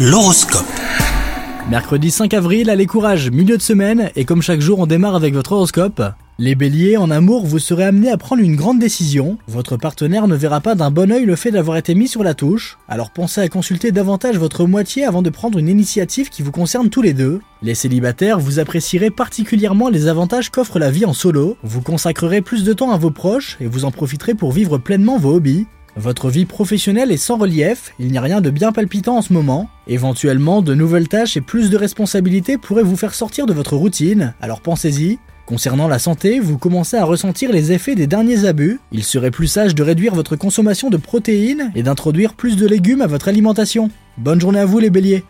L'horoscope. Mercredi 5 avril, allez courage, milieu de semaine, et comme chaque jour on démarre avec votre horoscope. Les béliers, en amour, vous serez amenés à prendre une grande décision. Votre partenaire ne verra pas d'un bon oeil le fait d'avoir été mis sur la touche. Alors pensez à consulter davantage votre moitié avant de prendre une initiative qui vous concerne tous les deux. Les célibataires, vous apprécierez particulièrement les avantages qu'offre la vie en solo. Vous consacrerez plus de temps à vos proches et vous en profiterez pour vivre pleinement vos hobbies. Votre vie professionnelle est sans relief, il n'y a rien de bien palpitant en ce moment. Éventuellement, de nouvelles tâches et plus de responsabilités pourraient vous faire sortir de votre routine, alors pensez-y. Concernant la santé, vous commencez à ressentir les effets des derniers abus. Il serait plus sage de réduire votre consommation de protéines et d'introduire plus de légumes à votre alimentation. Bonne journée à vous les béliers